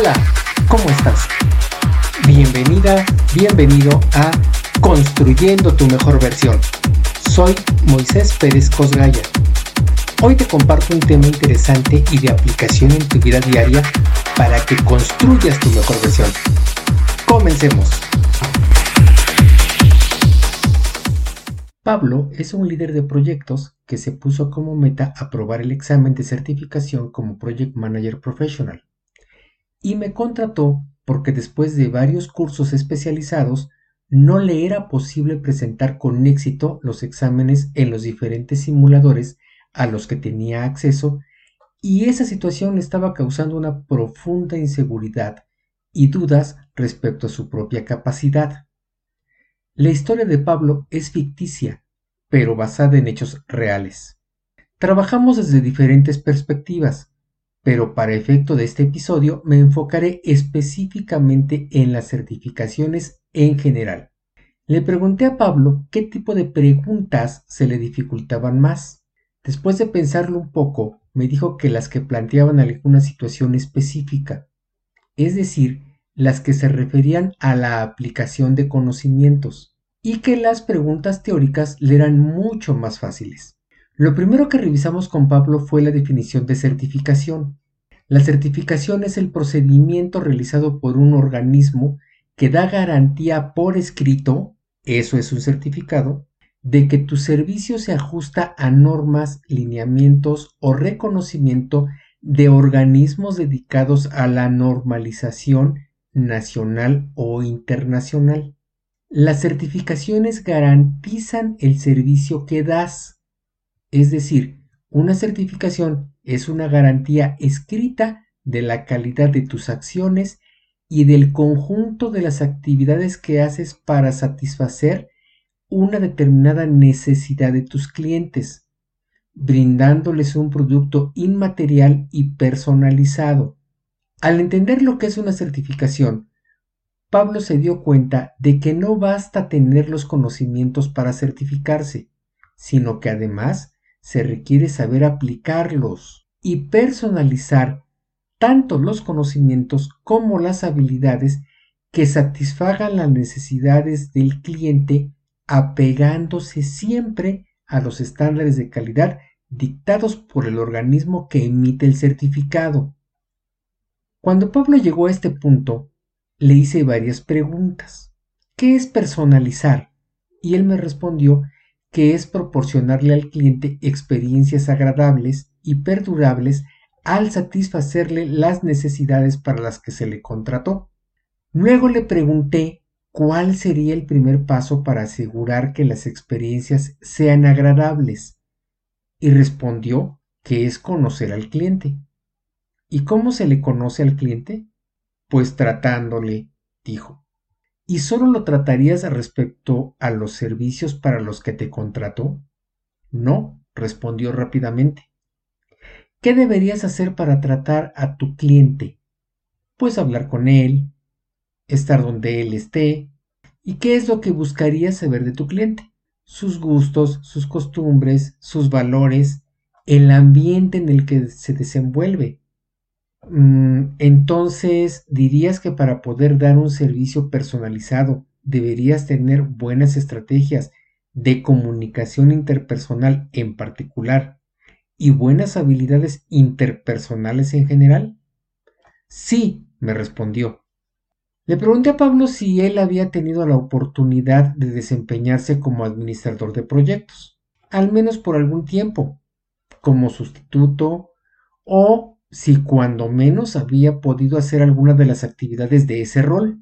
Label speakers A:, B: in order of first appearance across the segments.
A: Hola, ¿cómo estás? Bienvenida, bienvenido a Construyendo tu mejor versión. Soy Moisés Pérez Cosgaya. Hoy te comparto un tema interesante y de aplicación en tu vida diaria para que construyas tu mejor versión. Comencemos. Pablo es un líder de proyectos que se puso como meta aprobar el examen de certificación como Project Manager Professional y me contrató porque después de varios cursos especializados no le era posible presentar con éxito los exámenes en los diferentes simuladores a los que tenía acceso y esa situación le estaba causando una profunda inseguridad y dudas respecto a su propia capacidad. La historia de Pablo es ficticia, pero basada en hechos reales. Trabajamos desde diferentes perspectivas, pero para efecto de este episodio me enfocaré específicamente en las certificaciones en general. Le pregunté a Pablo qué tipo de preguntas se le dificultaban más. Después de pensarlo un poco, me dijo que las que planteaban alguna situación específica, es decir, las que se referían a la aplicación de conocimientos, y que las preguntas teóricas le eran mucho más fáciles. Lo primero que revisamos con Pablo fue la definición de certificación. La certificación es el procedimiento realizado por un organismo que da garantía por escrito, eso es un certificado, de que tu servicio se ajusta a normas, lineamientos o reconocimiento de organismos dedicados a la normalización nacional o internacional. Las certificaciones garantizan el servicio que das. Es decir, una certificación es una garantía escrita de la calidad de tus acciones y del conjunto de las actividades que haces para satisfacer una determinada necesidad de tus clientes, brindándoles un producto inmaterial y personalizado. Al entender lo que es una certificación, Pablo se dio cuenta de que no basta tener los conocimientos para certificarse, sino que además se requiere saber aplicarlos y personalizar tanto los conocimientos como las habilidades que satisfagan las necesidades del cliente apegándose siempre a los estándares de calidad dictados por el organismo que emite el certificado. Cuando Pablo llegó a este punto, le hice varias preguntas. ¿Qué es personalizar? Y él me respondió que es proporcionarle al cliente experiencias agradables y perdurables al satisfacerle las necesidades para las que se le contrató. Luego le pregunté cuál sería el primer paso para asegurar que las experiencias sean agradables y respondió que es conocer al cliente. ¿Y cómo se le conoce al cliente? Pues tratándole, dijo. ¿Y solo lo tratarías respecto a los servicios para los que te contrató? No, respondió rápidamente. ¿Qué deberías hacer para tratar a tu cliente? Pues hablar con él, estar donde él esté. ¿Y qué es lo que buscarías saber de tu cliente? Sus gustos, sus costumbres, sus valores, el ambiente en el que se desenvuelve. Mm, entonces, dirías que para poder dar un servicio personalizado deberías tener buenas estrategias de comunicación interpersonal en particular y buenas habilidades interpersonales en general? Sí, me respondió. Le pregunté a Pablo si él había tenido la oportunidad de desempeñarse como administrador de proyectos, al menos por algún tiempo, como sustituto o si cuando menos había podido hacer alguna de las actividades de ese rol.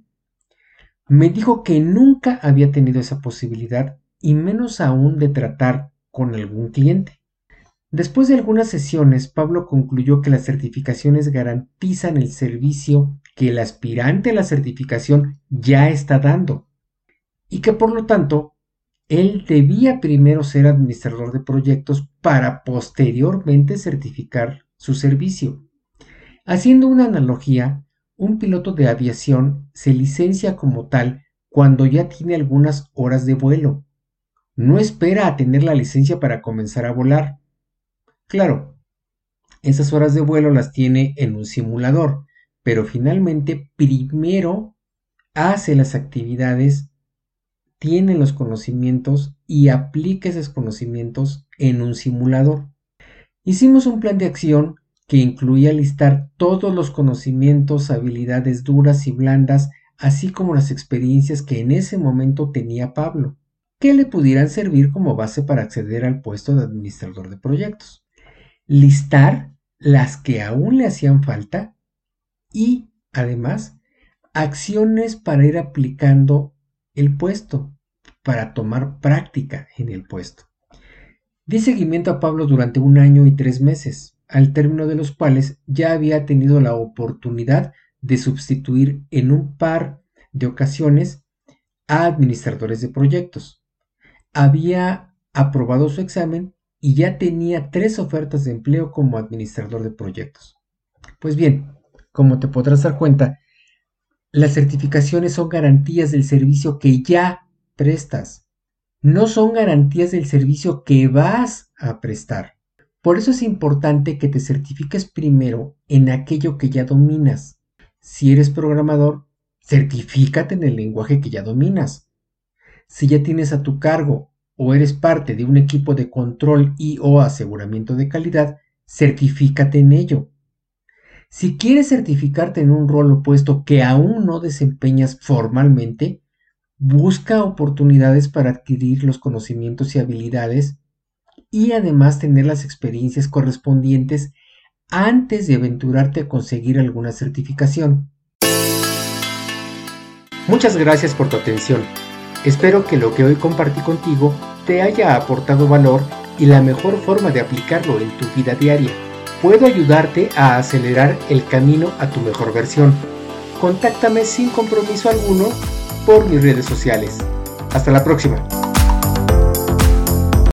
A: Me dijo que nunca había tenido esa posibilidad y menos aún de tratar con algún cliente. Después de algunas sesiones, Pablo concluyó que las certificaciones garantizan el servicio que el aspirante a la certificación ya está dando y que por lo tanto él debía primero ser administrador de proyectos para posteriormente certificar su servicio. Haciendo una analogía, un piloto de aviación se licencia como tal cuando ya tiene algunas horas de vuelo. No espera a tener la licencia para comenzar a volar. Claro, esas horas de vuelo las tiene en un simulador, pero finalmente primero hace las actividades, tiene los conocimientos y aplica esos conocimientos en un simulador. Hicimos un plan de acción que incluía listar todos los conocimientos, habilidades duras y blandas, así como las experiencias que en ese momento tenía Pablo, que le pudieran servir como base para acceder al puesto de administrador de proyectos. Listar las que aún le hacían falta y, además, acciones para ir aplicando el puesto, para tomar práctica en el puesto. Di seguimiento a Pablo durante un año y tres meses, al término de los cuales ya había tenido la oportunidad de sustituir en un par de ocasiones a administradores de proyectos. Había aprobado su examen y ya tenía tres ofertas de empleo como administrador de proyectos. Pues bien, como te podrás dar cuenta, las certificaciones son garantías del servicio que ya prestas no son garantías del servicio que vas a prestar. Por eso es importante que te certifiques primero en aquello que ya dominas. Si eres programador, certifícate en el lenguaje que ya dominas. Si ya tienes a tu cargo o eres parte de un equipo de control y o aseguramiento de calidad, certifícate en ello. Si quieres certificarte en un rol opuesto que aún no desempeñas formalmente, busca oportunidades para adquirir los conocimientos y habilidades y además tener las experiencias correspondientes antes de aventurarte a conseguir alguna certificación. Muchas gracias por tu atención. Espero que lo que hoy compartí contigo te haya aportado valor y la mejor forma de aplicarlo en tu vida diaria. Puedo ayudarte a acelerar el camino a tu mejor versión. Contáctame sin compromiso alguno por mis redes sociales. Hasta la próxima.